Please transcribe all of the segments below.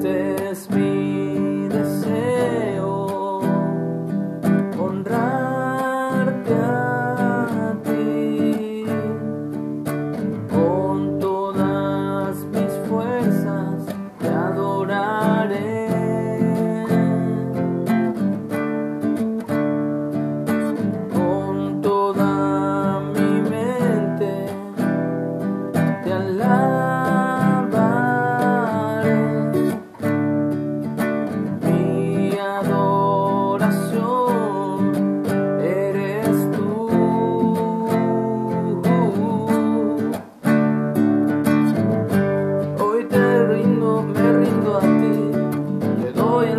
dead.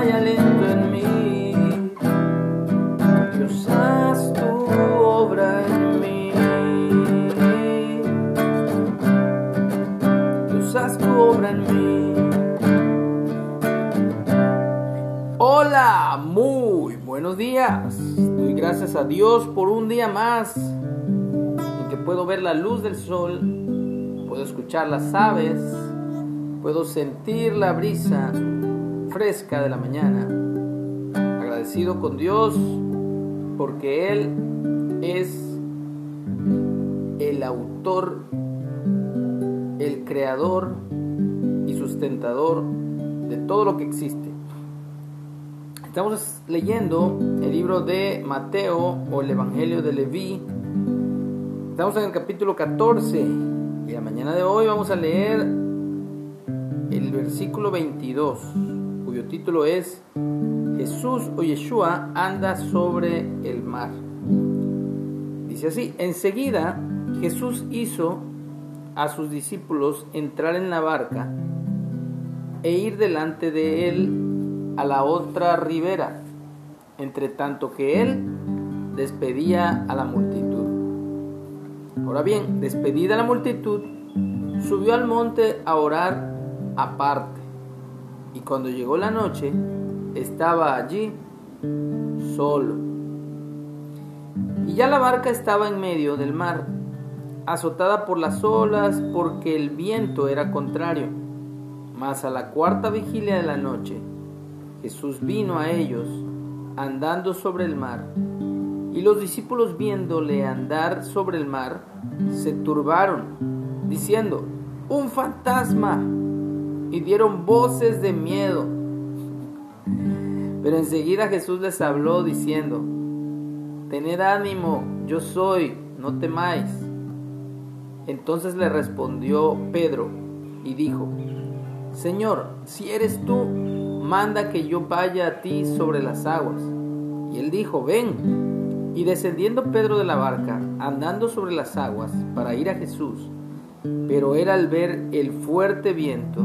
hay aliento en mí. Dios, haz tu obra en mí. Dios, haz tu obra en mí. Hola, muy buenos días. Doy gracias a Dios por un día más en que puedo ver la luz del sol, puedo escuchar las aves, puedo sentir la brisa fresca de la mañana. Agradecido con Dios porque Él es el autor, el creador y sustentador de todo lo que existe. Estamos leyendo el libro de Mateo o el Evangelio de Leví. Estamos en el capítulo 14 y la mañana de hoy vamos a leer el versículo 22, cuyo título es Jesús o Yeshua anda sobre el mar. Dice así, enseguida Jesús hizo a sus discípulos entrar en la barca e ir delante de él a la otra ribera, entre tanto que él despedía a la multitud. Ahora bien, despedida la multitud, subió al monte a orar aparte, y cuando llegó la noche, estaba allí solo. Y ya la barca estaba en medio del mar, azotada por las olas porque el viento era contrario. Mas a la cuarta vigilia de la noche, Jesús vino a ellos andando sobre el mar, y los discípulos viéndole andar sobre el mar, se turbaron, diciendo, un fantasma, y dieron voces de miedo. Pero enseguida Jesús les habló diciendo, Tened ánimo, yo soy, no temáis. Entonces le respondió Pedro y dijo, Señor, si eres tú, manda que yo vaya a ti sobre las aguas. Y él dijo, ven. Y descendiendo Pedro de la barca, andando sobre las aguas para ir a Jesús, pero era al ver el fuerte viento,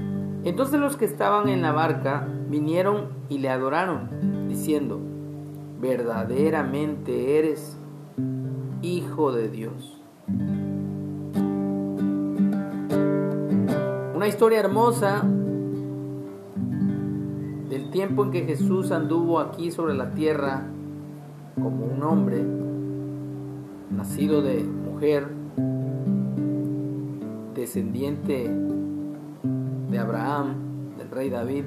Entonces los que estaban en la barca vinieron y le adoraron, diciendo, verdaderamente eres Hijo de Dios. Una historia hermosa del tiempo en que Jesús anduvo aquí sobre la tierra como un hombre, nacido de mujer, descendiente de Abraham, del rey David,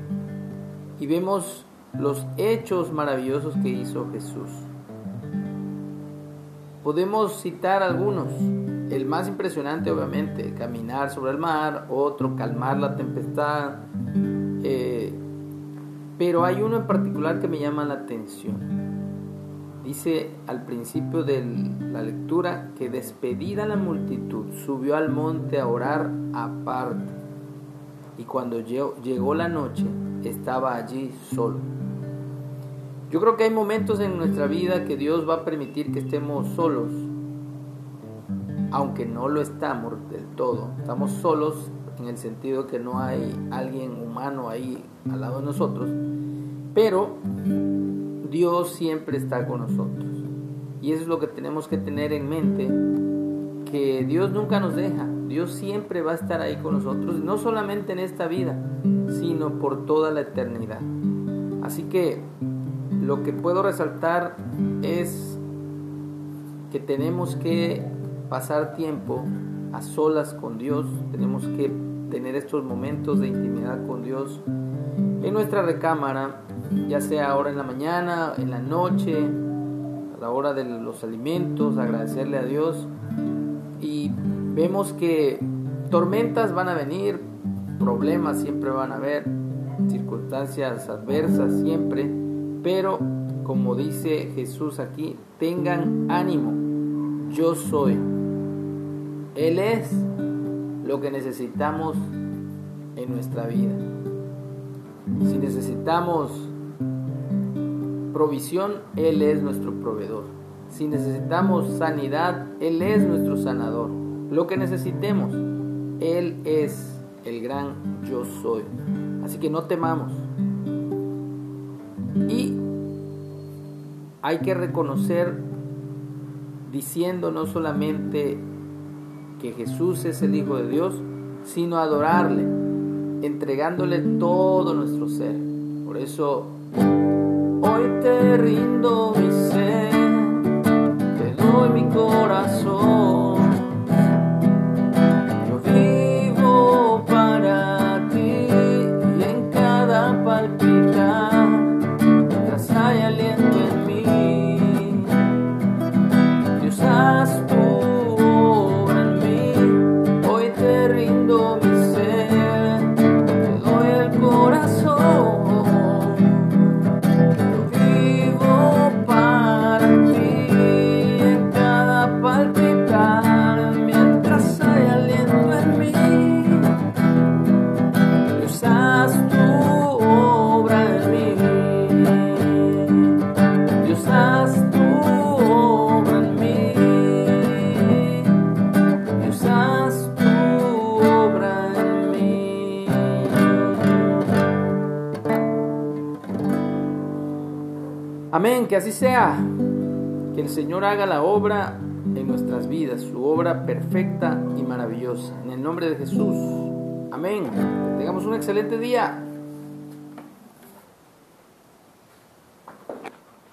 y vemos los hechos maravillosos que hizo Jesús. Podemos citar algunos. el más impresionante obviamente, caminar sobre el mar, otro calmar la tempestad, eh, pero hay uno en particular que me llama la atención. Dice al principio de la lectura que despedida la multitud subió al monte a orar aparte y cuando llegó la noche estaba allí solo. Yo creo que hay momentos en nuestra vida que Dios va a permitir que estemos solos, aunque no lo estamos del todo. Estamos solos en el sentido que no hay alguien humano ahí al lado de nosotros, pero Dios siempre está con nosotros. Y eso es lo que tenemos que tener en mente, que Dios nunca nos deja, Dios siempre va a estar ahí con nosotros, no solamente en esta vida, sino por toda la eternidad. Así que lo que puedo resaltar es que tenemos que pasar tiempo a solas con Dios, tenemos que tener estos momentos de intimidad con Dios en nuestra recámara, ya sea ahora en la mañana, en la noche, a la hora de los alimentos, agradecerle a Dios. Vemos que tormentas van a venir, problemas siempre van a haber, circunstancias adversas siempre, pero como dice Jesús aquí, tengan ánimo, yo soy. Él es lo que necesitamos en nuestra vida. Si necesitamos provisión, Él es nuestro proveedor. Si necesitamos sanidad, Él es nuestro sanador. Lo que necesitemos, Él es el gran yo soy. Así que no temamos. Y hay que reconocer diciendo no solamente que Jesús es el Hijo de Dios, sino adorarle, entregándole todo nuestro ser. Por eso, hoy te rindo mi ser, te doy mi corazón. Amén, que así sea. Que el Señor haga la obra en nuestras vidas, su obra perfecta y maravillosa. En el nombre de Jesús. Amén. tengamos un excelente día.